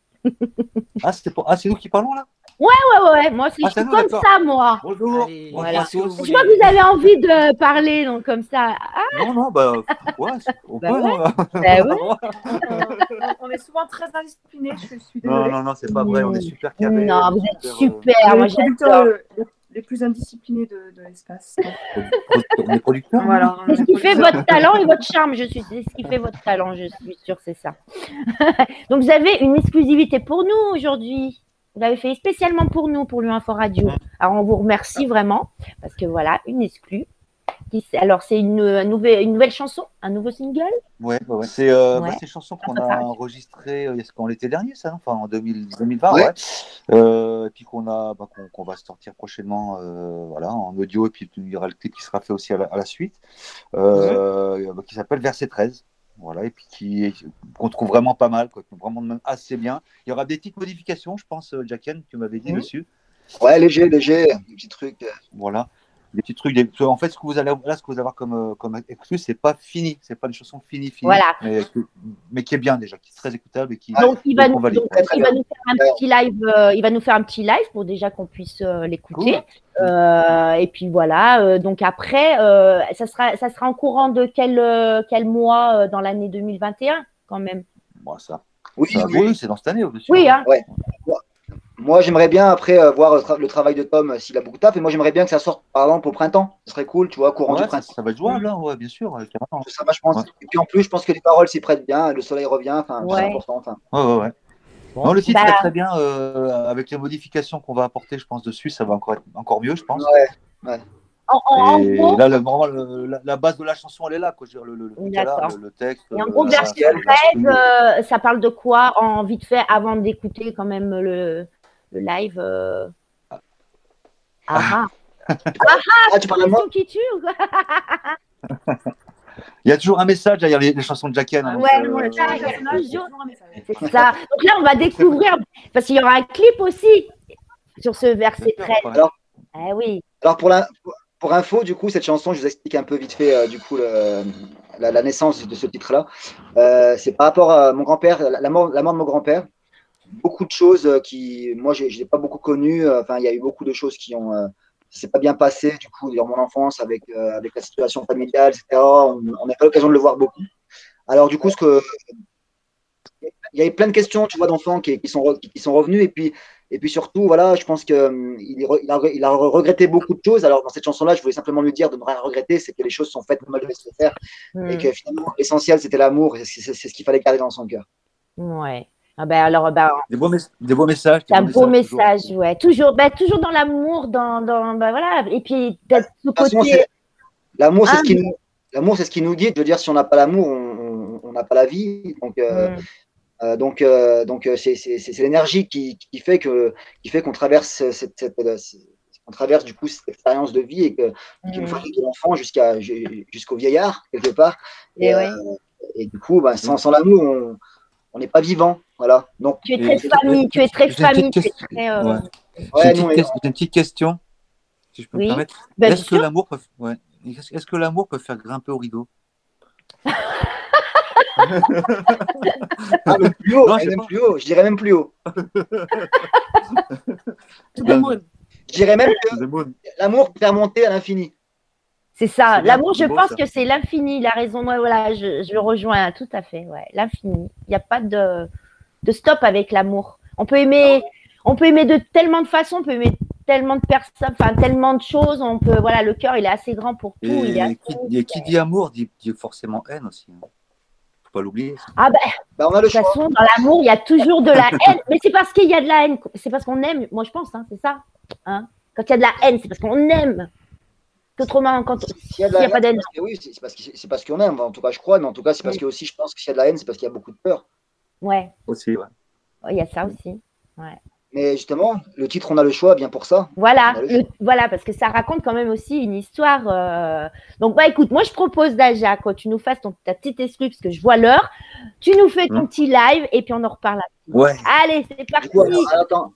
Ah, pour- ah, c'est nous qui parlons là? Ouais, ouais, ouais. Moi, c'est Ah, je suis comme ça, moi. Bonjour. Allez, voilà. vous Je vois que vous avez envie de parler, donc comme ça. Ah, Non, non, bah, ouais, on Bah peut. ouais. non, bah ouais. (laughs) Euh, on est souvent très indisciplinés, je suis non, désolée. non, non, c'est pas vrai, on est super carré. Non, vous êtes euh, super. On Moi, est les j'adore. euh, les plus indisciplinés de, de l'espace. Est producteurs. Voilà. C'est ce qui fait votre talent et votre charme, je suis. C'est ce qui fait votre talent, je suis sûre, c'est ça. (laughs) Donc vous avez une exclusivité pour nous aujourd'hui. Vous l'avez fait spécialement pour nous, pour l'Info Radio. Alors on vous remercie vraiment parce que voilà, une exclue. Alors c'est une, euh, nouvelle, une nouvelle chanson, un nouveau single? Ouais, ouais, ouais. C'est euh, Ouais. bah, une chanson qu'on a enregistrée euh, quand l'été dernier, ça, non enfin en 2000 2020, Ouais. Euh, et puis qu'on a, bah, qu'on va sortir prochainement, euh, voilà, en audio, et puis il y aura le clip qui sera fait aussi à la, à la suite, euh, bah, qui s'appelle Verset 13. Voilà, et puis qui qu'on trouve vraiment pas mal, quoi, vraiment même assez bien. Il y aura des petites modifications, je pense, euh, Jacken, tu m'avais dit Mhm. dessus. Ouais, léger, léger, des petits trucs. euh, Voilà. Des petits trucs. des- En fait, ce que vous allez là, ce que vous allez avoir comme, euh, comme exclu, c'est pas fini. C'est pas une chanson finie, finie. Voilà. Mais, mais qui est bien déjà, qui est très écoutable et qui. Donc il va, nous, on valide. donc, il va nous faire un petit live. euh, il va nous faire un petit live pour déjà qu'on puisse euh, l'écouter. Cool. Euh, et puis voilà. euh, donc après, euh, ça sera, ça sera en courant de quel, euh, quel mois euh, dans l'année 2021 quand même? Bon, ça, Oui, ça- oui. oui, c'est dans cette année au-dessus. Oui, hein. Moi, j'aimerais bien après euh, voir le, tra- le travail de Tom euh, s'il a beaucoup de taf. Et moi, j'aimerais bien que ça sorte par exemple au printemps. Ce serait cool, tu vois, courant Ouais, du printemps. ça va être jouable, hein, ouais, bien sûr. euh, carrément. Ça, vachement. Ouais. Et puis en plus, je pense que les paroles s'y prêtent bien. Le soleil revient. Enfin, Ouais. c'est important. Enfin, Ouais, ouais, ouais. Bon, Non, le titre bah, est très bien. euh, avec les modifications qu'on va apporter, je pense, dessus, ça va encore être encore mieux, je pense. Ouais. en- en Et gros, là, le- vraiment, le- la, la base de la chanson, elle est là. Quoi. Je veux dire, le, le, là, texte. et en euh, gros, la- 13, la- euh, ça parle de quoi en vite fait avant d'écouter quand même le, le live euh... (laughs) Ah, ah, Ah, tu parles à moi question qui tue ou quoi (laughs) Il y a toujours un message derrière les, les chansons de Jacken. hein, Ouais, ouais, euh, ça, Le il y a personnage, toujours- toujours un message. C'est ça. Donc là, on va découvrir, parce qu'il y aura un clip aussi sur ce verset 13. Alors- Eh oui. Alors pour, la, pour info, du coup, cette chanson, je vous explique un peu vite fait euh, du coup le- la, la naissance de ce titre-là. Euh, c'est par rapport à mon grand-père, la, la mort, la mort de mon grand-père. Beaucoup de choses euh, qui, moi, je n'ai pas beaucoup connu. euh, Enfin, il y a eu beaucoup de choses qui ont, euh, c'est pas bien passé du coup dans mon enfance avec euh, avec la situation familiale, etc. On n'a pas l'occasion de le voir beaucoup. Alors du coup, ce que il y avait plein de questions, tu vois, d'enfants qui, qui sont qui sont revenus et puis et puis surtout, voilà, je pense que hum, il, a, il a regretté beaucoup de choses. Alors dans cette chanson-là, je voulais simplement lui dire de ne rien regretter, c'est que les choses sont faites comme elles devaient se faire et que finalement l'essentiel c'était l'amour c'est ce qu'il fallait garder dans son cœur. Ouais. Ah ben alors, ben, Des beaux, des beaux messages. des c'est un beaux beau messages, toujours. message, ouais. Toujours, ben, toujours dans l'amour, dans, dans ben, voilà. Et puis, d'être ce façon, côté. l'amour, c'est Ah, ce qui nous l'amour, c'est ce qui nous dit. Je veux dire, si on n'a pas l'amour, on on- on n'a pas la vie. Donc euh, Hmm. Euh, donc, euh, donc euh, c'est c'est- c'est- c'est l'énergie qui, qui fait que qui fait qu'on traverse cette, cette- euh, qu'on traverse du coup cette expérience de vie et que qui nous Hmm. fait de l'enfant jusqu'à ju- jusqu'au vieillard quelque part. Et Et, ouais. euh, et du coup, ben, sans, sans l'amour, on on n'est pas vivant. Voilà. Donc, Tu es très famille, tu es très J'ai une famille, tu es petite très. euh, Ouais. J'ai ouais, une, petite une question, si je peux Oui. me permettre. ben, Est-ce que l'amour peut, ouais. Est-ce est-ce que l'amour peut faire grimper au rideau? Ah, même plus haut, (laughs) Non, même plus haut. Je dirais même plus haut. Je dirais même que l'amour peut faire monter à l'infini. C'est ça. L'amour, je beau, pense ça. que c'est l'infini. La raison, moi, voilà, je, je le rejoins tout à fait. Ouais, l'infini. Il n'y a pas de, de stop avec l'amour. On peut aimer, on peut aimer de tellement de façons, on peut aimer tellement de personnes, enfin tellement de choses. On peut, voilà, le cœur, il est assez grand pour tout. il est Et assez- qui, et qui dit amour dit, dit forcément haine aussi. hein. Faut pas l'oublier. Ah ben, Ben, on a le de toute choix. façon, dans l'amour, il y a toujours de la (laughs) haine. Mais c'est parce qu'il y a de la haine. C'est parce qu'on aime. Moi, je pense, hein, c'est ça. Hein quand il y a de la haine, c'est parce qu'on aime. Qu'autrement, quand S'il a de n'y a pas d'haine. oui, c'est parce que- c'est parce qu'on aime. En tout cas, je crois. Mais en tout cas, c'est parce que aussi, je pense que s'il y a de la haine, c'est parce qu'il y a beaucoup de peur. Ouais, Aussi, ouais. il y a ça aussi. Mais justement, le titre On a le choix, bien pour ça. Voilà, le voilà, parce que ça raconte quand même aussi une histoire. euh, Donc, bah écoute, moi je propose déjà que tu nous fasses ton, ta petite exclue, parce que je vois l'heure. Tu nous fais ton Hmm. petit live et puis on en reparle. après. Ouais. Allez, c'est parti. coup, alors, alors, attends.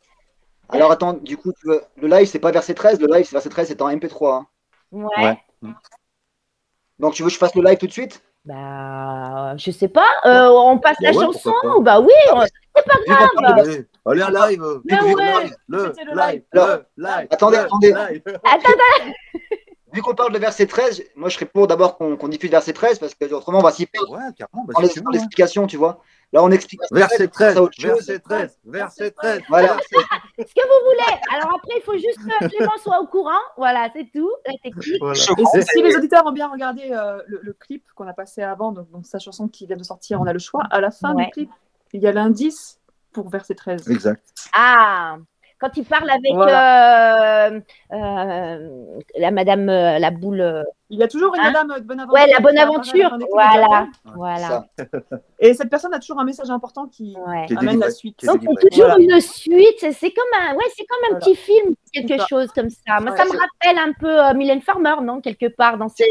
Alors attends, du coup, tu veux- le live, c'est pas verset 13, le live, c'est verset 13, c'est en MP3. hein. Ouais. Ouais. Donc tu veux que je fasse le live tout de suite? Bah, je sais pas. euh, on passe la Bah ouais, chanson ou Bah oui, Ah, on- c'est pas de- Allez, allez, un live. Mais Le ouais, live, le c'était le live, live. le live. Attendez, le attendez. live. (laughs) Vu qu'on parle de verset 13, moi je serais pour d'abord qu'on qu'on diffuse verset 13 parce que autrement on va s'y perdre Ouais, carrément. bah, dans hein. l'explication, tu vois. Là on explique Verset 13, à autre chose. verset 13, verset 13. Voilà. ce que vous voulez? Alors après, il faut juste que Clément soit au courant. Voilà, c'est tout. La technique. Voilà. Et si, si les auditeurs ont bien regardé euh, le, le clip qu'on a passé avant, donc, donc sa chanson qui vient de sortir, on a le choix, à la fin Ouais. du clip, il y a l'indice pour verset 13. Exact. Ah, quand il parle avec euh, euh, la madame, euh, la boule. Il y a toujours une Hein madame de bonne aventure. Ouais, la bonne aventure. Voilà, voilà. (laughs) Et cette personne a toujours un message important qui Ouais. Qui est amène la suite. Donc c'est toujours Voilà. une suite. C'est- comme un, ouais, c'est comme un Voilà. petit film, quelque ça. chose comme ça. Moi, Ouais, ça me rappelle un peu euh, Mylène Farmer, non, quelque part dans ces.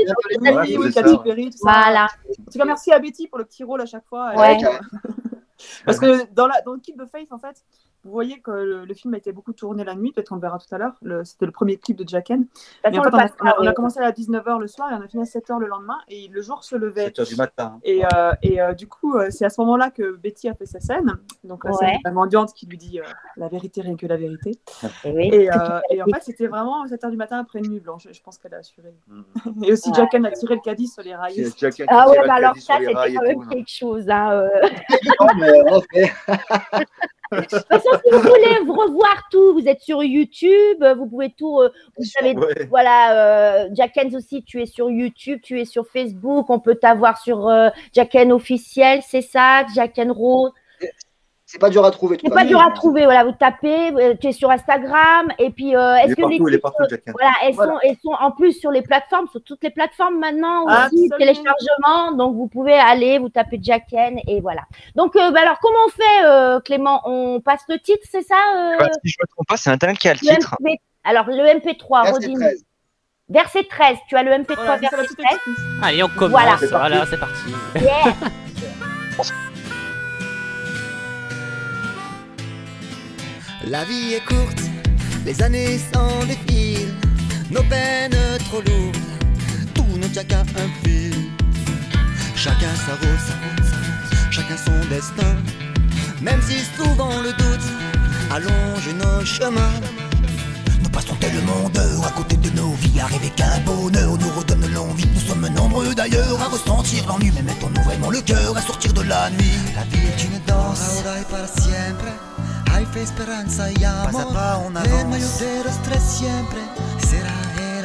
Voilà. En tout cas, merci à Betty pour le petit rôle à chaque fois. Ouais. Euh, (laughs) Parce que dans, la, dans le clip de Faith, en fait, vous voyez que le, le film a été beaucoup tourné la nuit, peut-être on le verra tout à l'heure. C'était le premier clip de Jacken. Mais en fait, on a, passera, on a- on a ouais. commencé à 19h le soir et on a fini à 7h le lendemain. Et le jour se levait. 7 heures du matin. hein. Et, euh, et euh, du coup, euh, c'est à ce moment-là que Betty a fait sa scène. Donc, la Ouais. scène de la mendiante qui lui dit euh, la vérité, rien que la vérité. Oui. Et, euh, et en fait, c'était vraiment 7h du matin après une nuit blanche. Je pense qu'elle a assuré. Mhm. Et aussi, Ouais. Jacken a tiré le caddie sur les rails. C'est Ah ouais, bah alors ça, c'était quand même non. quelque chose. Hein, euh. Non, (laughs) mais, euh, (laughs) ok. De toute façon, si vous voulez revoir tout, vous êtes sur YouTube, vous pouvez tout. euh, vous savez, Ouais. voilà, euh, Jackens aussi, tu es sur YouTube, tu es sur Facebook, on peut t'avoir sur euh, Jacken officiel, c'est ça, Jacken Rose. C'est pas dur à trouver. C'est pas dur à trouver. Voilà, vous tapez, euh, tu es sur Instagram, et puis euh, est-ce est que partout, les est partout, Jacken. voilà, elles Voilà. sont, elles sont en plus sur les plateformes, sur toutes les plateformes maintenant aussi, Absolument. téléchargement. Donc vous pouvez aller, vous tapez Jacken et voilà. Donc euh, bah, alors comment on fait, euh, Clément? On passe le titre, c'est ça euh, Bah, si je me trompe pas, c'est Internet qui a le le titre. MP Alors le MP3, Verset redis-nous. 13. Verset 13. Tu as le MP3 Voilà, ça va verset tout 13. être. Allez, on commence. Voilà. Voilà, c'est parti. Yeah. (laughs) La vie est courte, les années s'en défilent, nos peines trop lourdes, tout tient qu'à un fil. Chacun sa route, chacun son destin, même si souvent le doute allonge nos chemins. Nous passons tellement d'heures à côté de nos vies, à rêver qu'un bonheur nous redonne l'envie. Nous sommes nombreux d'ailleurs à ressentir l'ennui, mais mettons-nous vraiment le cœur à sortir de la nuit. La vie est une danse, ahora y para siempre. Hay fe, esperanza y amor. Pas à pas, on avance. El mayor de los tres siempre será el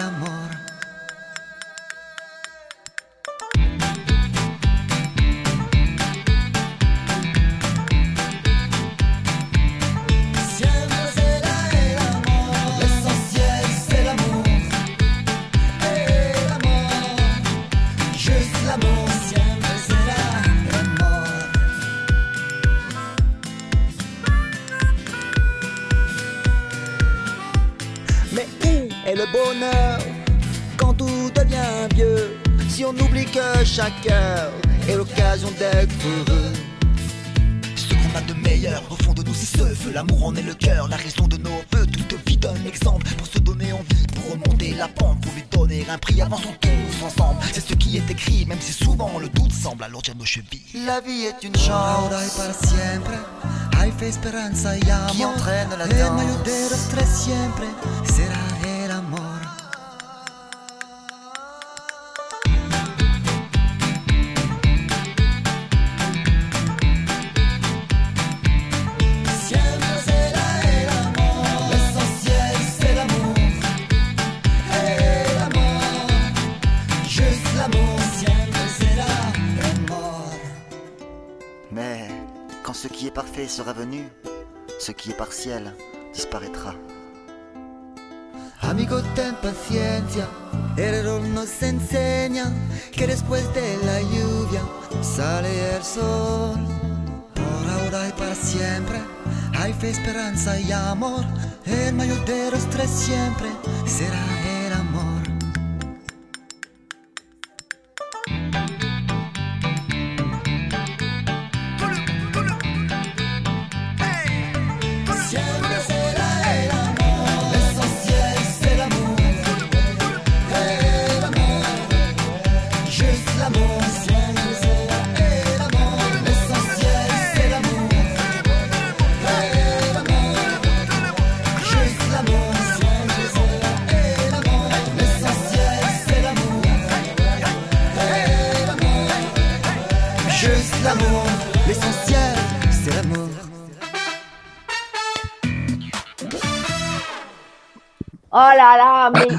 chaque heure est l'occasion d'être heureux. Ce qu'on a de meilleur au fond de nous c'est ce feu. L'amour en est le cœur, la raison de nos vœux. Toute vie donne exemple pour se donner envie Pour remonter la pente, pour lui donner un prix. Avançons tous ensemble, c'est ce qui est écrit Même si souvent le doute semble alourdir nos chevilles. La vie est une chance Qui entraîne la danse sera venu, ce qui est partiel disparaîtra. Amigo, ten paciencia, el error nos enseña que después de la lluvia sale el sol. Por ahora y para siempre, hay fe, esperanza y amor. El mayor de los tres siempre será el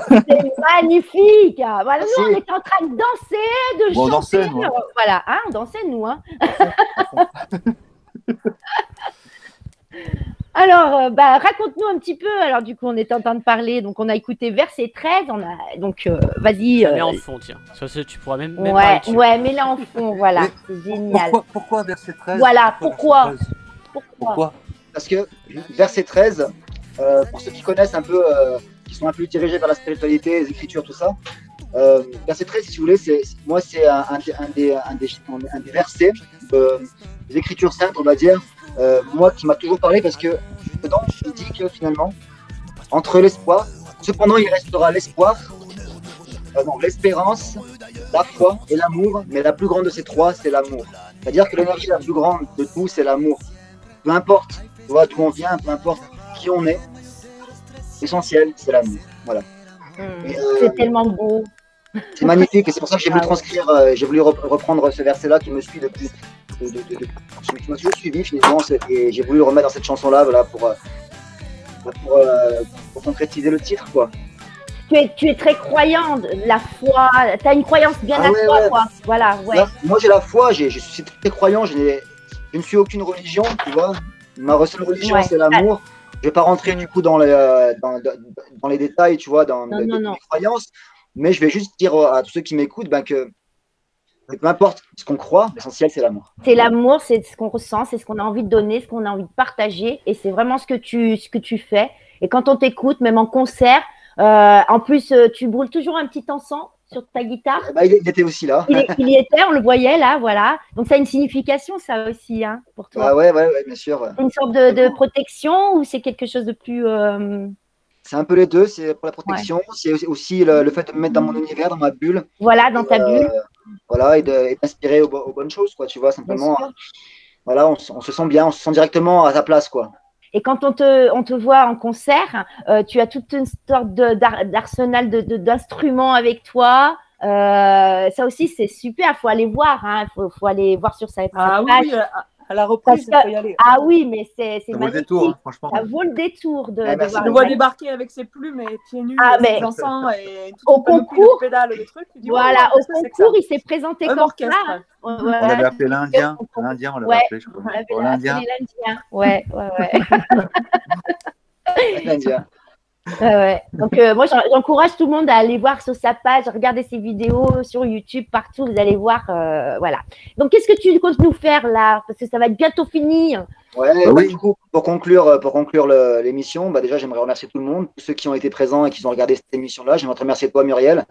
c'est magnifique. Voilà, nous, on est en train de danser, de Bon, on chanter. dansait, nous, hein. Voilà, hein, on dansait, nous. Hein. (laughs) Alors, euh, bah, raconte-nous un petit peu. Alors, du coup, on est en train de parler. Donc, on a écouté verset 13. On a... Donc, euh, vas-y. Mais euh, en fond, tiens. Ça, tu pourras même, même ouais, ouais, mets-le en fond. Voilà, c'est génial. Pourquoi, pourquoi verset 13 Voilà, pourquoi verset 13 Pourquoi Pourquoi Parce que verset 13, euh, pour ceux qui connaissent un peu, euh, sont un peu dirigés vers la spiritualité, les écritures, tout ça, euh, verset 13, si vous voulez, c'est, moi, c'est un, des, versets euh, des écritures saintes, on va dire, euh, moi qui m'a toujours parlé parce que dedans, il dit que finalement, entre l'espoir, cependant, il restera l'espoir, euh, l'espérance, la foi et l'amour, mais la plus grande de ces trois, c'est l'amour. C'est-à-dire que l'énergie la plus grande de tout, c'est l'amour. Peu importe d'où on vient, peu importe qui on est, l'essentiel, c'est l'amour. Voilà. Hmm, Et, euh, C'est tellement beau. C'est magnifique et c'est pour ça que j'ai voulu transcrire, euh, j'ai voulu rep- reprendre ce verset-là qui me suit depuis, de- de- de- de- qui m'a toujours suivi finalement c'est- et j'ai voulu le remettre dans cette chanson-là voilà, pour, euh, pour, euh, pour concrétiser le titre quoi. Tu es, tu es très croyant, la foi. Tu as une croyance bien Ah à ouais, toi, ouais. quoi. Voilà, ouais. Là, moi j'ai la foi, j'ai- je suis très croyant, je, n'ai- je ne suis aucune religion, tu vois. Ma seule religion, Ouais. c'est l'amour. Je vais pas rentrer du coup dans les, euh, dans, dans- les détails, tu vois, dans Non, les, non, les non. croyances, mais je vais juste dire à tous ceux qui m'écoutent ben, que, que peu importe ce qu'on croit, l'essentiel, c'est l'amour. C'est l'amour, c'est ce qu'on ressent, c'est ce qu'on a envie de donner, ce qu'on a envie de partager, et c'est vraiment ce que tu, ce que tu fais. Et quand on t'écoute, même en concert, euh, en plus, euh, tu brûles toujours un petit encens sur ta guitare. Bah, il, était aussi là. Il, y était, on le voyait là, voilà. Donc ça a une signification, ça aussi, hein, pour toi. Ah ouais, ouais, ouais, bien sûr. C'est une sorte de, de protection ou c'est quelque chose de plus. euh, C'est un peu les deux, c'est pour la protection, c'est aussi- le, le fait de me mettre dans mon univers, dans ma bulle. Voilà, dans ta Euh, bulle. Voilà, et d'inspirer aux, bo- aux bonnes choses, quoi, tu vois, simplement. Voilà, on, se- on se sent bien, on se sent directement à sa place, quoi. Et quand on te, on te voit en concert, euh, tu as toute une sorte d'arsenal d'instruments avec toi. Euh, ça aussi, c'est super. Il faut aller voir. Il faut, faut aller voir sur sa, Ah page. oui, à, la reprise, il Parce faut y aller. Ah oui, mais c'est c'est Ça vaut le magnifique. détour, hein, franchement. Ça vaut le détour de, Ah, de merci. voir Je le le vois débarquer avec ses plumes et pieds nus, Ah, et mais- et toute Au concours- de de trucs. Tu dis, Voilà, oh, au que que concours, ça il s'est présenté comme ça. On l'avait appelé l'Indien. L'Indien, on l'avait Ouais. appelé, je crois. On l'avait Pour appelé l'Indien. l'Indien. Ouais, ouais, ouais. (laughs) (laughs) L'Indien. Ouais, ouais. Donc, euh, moi, j'en- j'encourage tout le monde à aller voir sur sa page, regarder ses vidéos sur YouTube, partout, vous allez voir. euh, voilà. Donc, qu'est-ce que tu comptes nous faire là? Parce que ça va être bientôt fini. Ouais, Bah bah, oui. du coup, pour conclure, euh, pour conclure l'émission, bah déjà, j'aimerais remercier tout le monde, tous ceux qui ont été présents et qui ont regardé cette émission-là. J'aimerais te remercier toi, Muriel.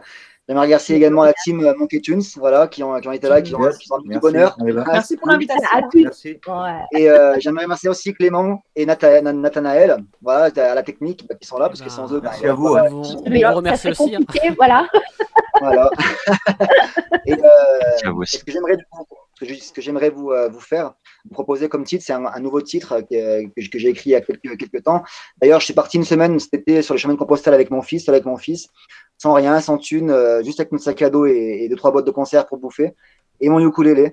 J'aimerais remercier également la team euh, Monkey Tunes, voilà, qui ont, qui ont été là, qui ont, qui ont bonheur. Merci pour l'invitation. À tous. Merci. Ouais. Et euh, j'aimerais remercier aussi Clément et Natha- Na- Nathanaël, voilà, à la technique, bah, qui sont là, parce que sans eux, bah, Merci à vous. hein. On vous, on Mais vous remercie aussi. hein. voilà. (laughs) voilà. (laughs) et euh, à vous Et aussi. ce que j'aimerais ce que vous, euh, vous faire, vous proposer comme titre, c'est un, un nouveau titre euh, que, que j'ai écrit il y a quelques, quelques temps. D'ailleurs, je suis parti une semaine cet été sur le chemin de Compostelle avec mon fils, avec mon fils, sans rien, sans thune, euh, juste avec mon sac à dos et, et deux trois boîtes de concert pour bouffer, et mon ukulélé.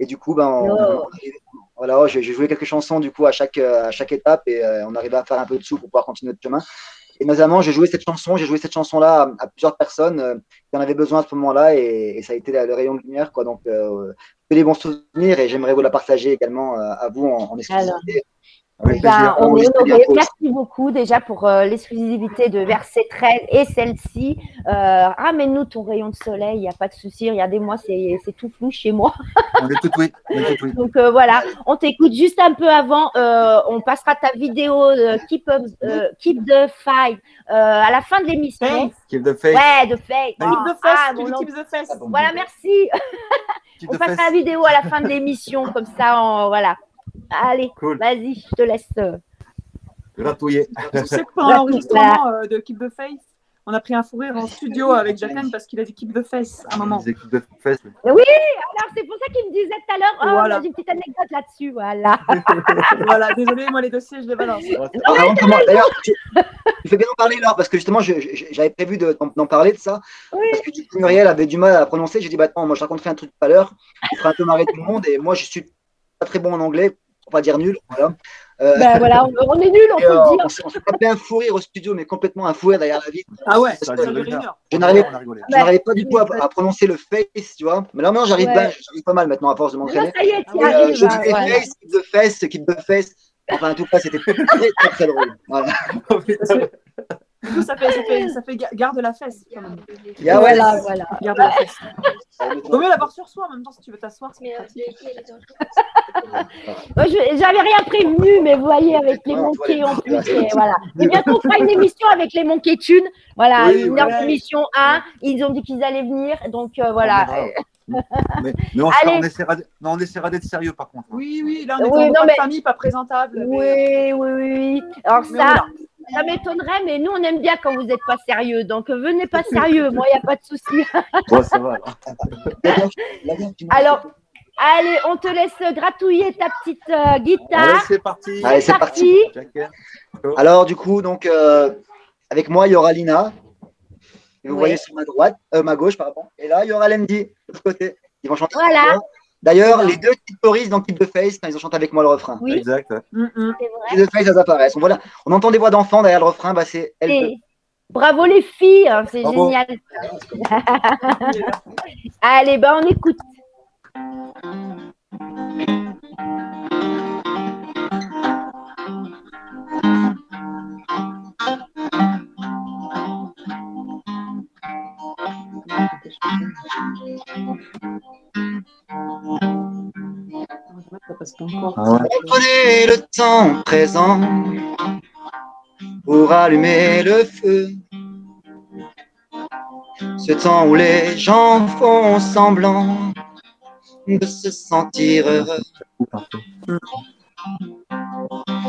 Et du coup, ben, on- Oh. voilà, j'ai j'ai joué quelques chansons du coup à chaque, euh, à chaque étape et euh, on arrivait à faire un peu de sous pour pouvoir continuer notre chemin. Et notamment, j'ai joué cette chanson, j'ai joué cette chanson-là à, à plusieurs personnes euh, qui en avaient besoin à ce moment-là et, et ça a été la- le rayon de lumière. Quoi. Donc, que des bons souvenirs et j'aimerais vous la partager également à vous en, en exclusivité. Avec Ben, on est honoré. Merci beaucoup déjà pour euh, l'exclusivité de verset 13 et celle-ci. Euh, Ramène-nous ton rayon de soleil, il n'y a pas de souci. Regardez-moi, c'est c'est tout flou chez moi. On est tout oui. (laughs) Donc euh, voilà, on t'écoute juste un peu avant. euh, on passera ta vidéo Keep, Up- euh, Keep the Fight euh, à la fin de l'émission. Faith. Keep the faith. Ouais, de Faith. Keep the Ah, keep the fest. Voilà, merci. (laughs) On the passera faith. la vidéo à la fin de l'émission, comme ça, on- voilà. Allez, Cool. vas-y, je te laisse. euh, Gratouiller. Tu sais que pendant l'enregistrement euh, de Keep the Faith, on a pris un fou rire en studio avec Jacqueline parce qu'il a dit Keep the Face à un moment. Des Keep the faith. Alors, c'est pour ça qu'il me disait tout à l'heure, oh, Voilà. j'ai une petite anecdote là-dessus, voilà. (laughs) voilà, désolé, moi les dossiers, je les balance. D'ailleurs, tu, tu fais bien en parler Laure, parce que justement, je- je- j'avais prévu de- d'en parler de ça. Oui. Parce que du coup, Muriel avait du mal à prononcer. J'ai dit, bah attends, moi je raconterai un truc tout à l'heure qui fera un peu marrer tout le monde. Et moi, je suis pas très bon en anglais, pour pas dire nul. Voilà. Euh, Ben voilà, on, on est nuls, on peut euh, le dire. on s'est on tapé un fou rire au studio, mais complètement un fou rire derrière la vitre. Ah ouais, Ça heure. Je n'arrivais On n'arrivais pas du tout à, à prononcer le face, tu vois. Mais là, maintenant, j'arrive Ouais. bien, j'arrive pas mal maintenant à force de m'entraîner. ça y est, tu euh, arrives. je hein, dis voilà. face, keep the face, keep the face. Enfin, en tout cas, c'était très, très, très drôle. Voilà. (laughs) Du coup, ça fait, ça fait, (laughs) ça fait ga- garde la fesse quand même. Yeah, ouais. Voilà, voilà. Garde la fesse. (laughs) Vaut mieux l'avoir sur soi en même temps si tu veux t'asseoir. (laughs) je- J'avais rien prévenu, mais vous voyez, avec les ouais. en plus, et voilà. Et bientôt, on fera une émission avec les monkeys tunes. Voilà, Oui, une heure ouais. d'émission 1. Ils ont dit qu'ils allaient venir, donc euh, voilà. Mais, mais on, sera- on essaiera, de- non, on essaiera d'être sérieux par contre. Oui, oui, là on est Oui, en non, grande mais- famille, pas présentable. mais- Oui, oui, oui. Alors mais ça, voilà. Ça m'étonnerait, mais nous, on aime bien quand vous n'êtes pas sérieux. Donc, euh, venez pas sérieux. Moi, il n'y a pas de souci. (laughs) Ouais, ça va. (laughs) alors. Allez, on te laisse gratouiller ta petite euh, Allez, guitare. c'est parti. Allez, c'est parti. Alors, du coup, donc, euh, avec moi, il y aura Lina. Et vous Oui. voyez sur ma droite, euh, ma gauche, pardon. Et là, il y aura Landy, de l'autre côté. Ils vont chanter. Voilà. D'ailleurs, les deux petites choristes dans Keep the Face, quand ils ont chanté avec moi le refrain. Oui, Exact. Mm, mm. Keep the Face, elles apparaissent. On, voit là- on entend des voix d'enfants derrière le refrain, bah, c'est Bravo les filles, hein, c'est génial. (laughs) Allez, ben on écoute. Ah Prenez le temps présent pour allumer le feu. Ce temps où les gens font semblant de se sentir heureux.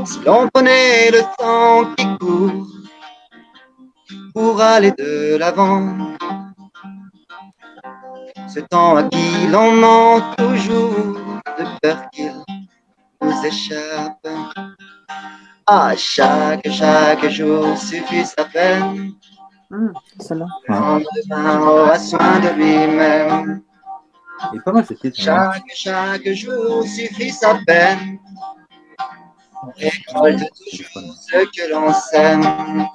Si l'on prenait le temps qui court pour aller de l'avant, ce temps à qui l'on ment toujours de peur qu'il nous échappe. À chaque, chaque jour suffit sa peine. Celle-là. Aura soin de lui-même. Est pas mal hein. Chaque, chaque jour suffit sa peine. On récolte toujours ce que l'on sème.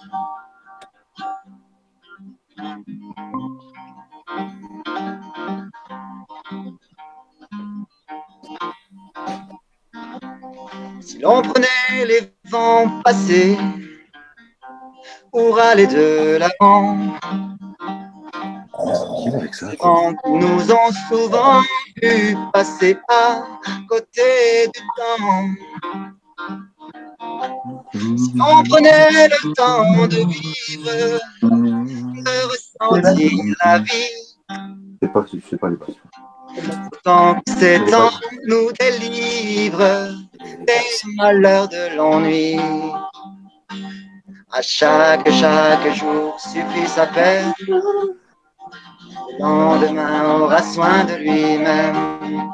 Si l'on prenait les vents passés pour aller de l'avant, nous ont souvent vu passer à côté du temps. On prenait le temps de vivre, de ressentir la vie. C'est pas, c'est pas les passions. Tant que ces temps nous délivrent des malheurs de l'ennui. À chaque, chaque jour suffit sa peine. Le lendemain aura soin de lui-même.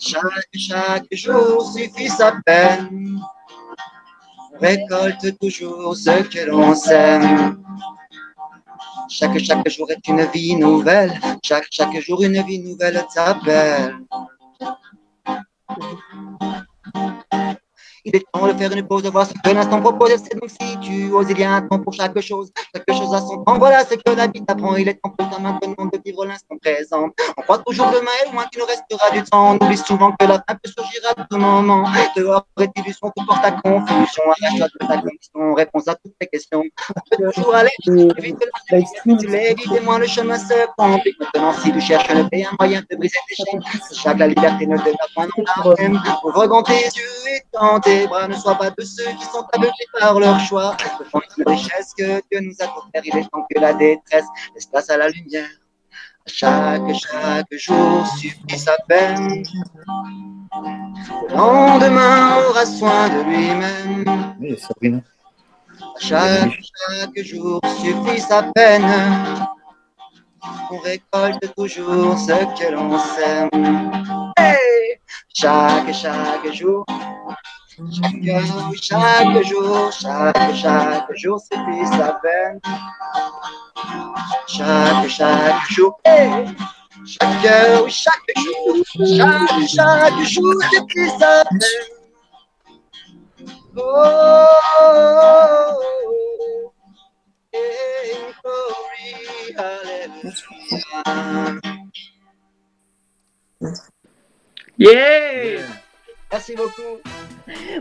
Chaque, chaque jour suffit sa peine. Récolte toujours ce que l'on sème. Chaque, chaque jour est une vie nouvelle. Chaque, chaque jour, une vie nouvelle t'appelle. Il est temps de faire une pause, de voir ce que l'instant propose. C'est donc si tu oses, il y a un temps pour chaque chose. Chaque chose a son temps, voilà ce que la vie t'apprend. Il est temps pour toi maintenant de vivre l'instant présent. On croit toujours demain est loin qu'il nous restera du temps. On oublie souvent que la fin peut surgir à tout moment. Dehors est illusion, tout porte à confusion. Arrache-toi de ta condition, réponse à toutes tes questions. On peut toujours aller vite la tu l'évites et moins le chemin se complique. Maintenant, si tu cherches le pays, un moyen de briser tes chaînes. Chaque la liberté ne te va point dans la même. Ouvre grand tes yeux et tends tes bras. Ne sois pas de ceux qui sont aveuglés par leur choix. Le richesse que Dieu nous a offert, il est temps que la détresse laisse place à la lumière. Chaque, chaque jour suffit sa peine. Le lendemain aura soin de lui-même. Oui, Sabrina. Chaque, chaque jour suffit sa peine. On récolte toujours ce que l'on sème. Hey chaque, chaque jour, chaque, chaque jour, chaque, chaque jour suffit sa peine. Chaque, chaque jour, chaque heure, chaque jour, chaque, chaque jour suffit sa peine. Oh. Yeah Merci beaucoup.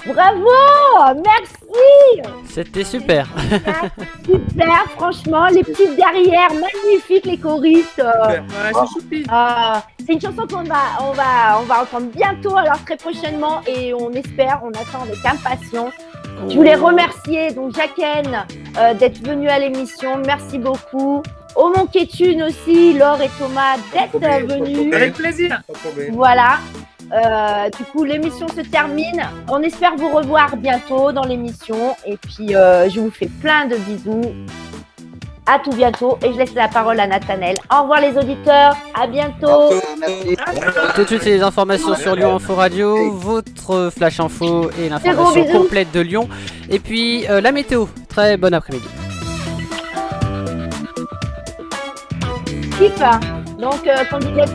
Bravo Merci C'était super. (laughs) Super, franchement, les petites derrière, magnifiques les choristes. euh, Ouais, c'est choupi. Ah, c'est une chanson qu'on va, on va, on va entendre bientôt, alors très prochainement, et on espère, on attend avec impatience. Je voulais remercier donc Jacqueline euh, d'être venue à l'émission, merci beaucoup. Au Monquetune aussi, Laure et Thomas d'être venus. Avec plaisir. Voilà. Euh, du coup, l'émission se termine. On espère vous revoir bientôt dans l'émission. Et puis, euh, je vous fais plein de bisous. À tout bientôt. Et je laisse la parole à Nathanel. Au revoir les auditeurs. À bientôt. Merci. Tout de suite, c'est les informations sur Lyon Info Radio, votre flash info et l'information complète de Lyon. Et puis euh, la météo. Très bon après-midi. Donc, euh, qu'on disait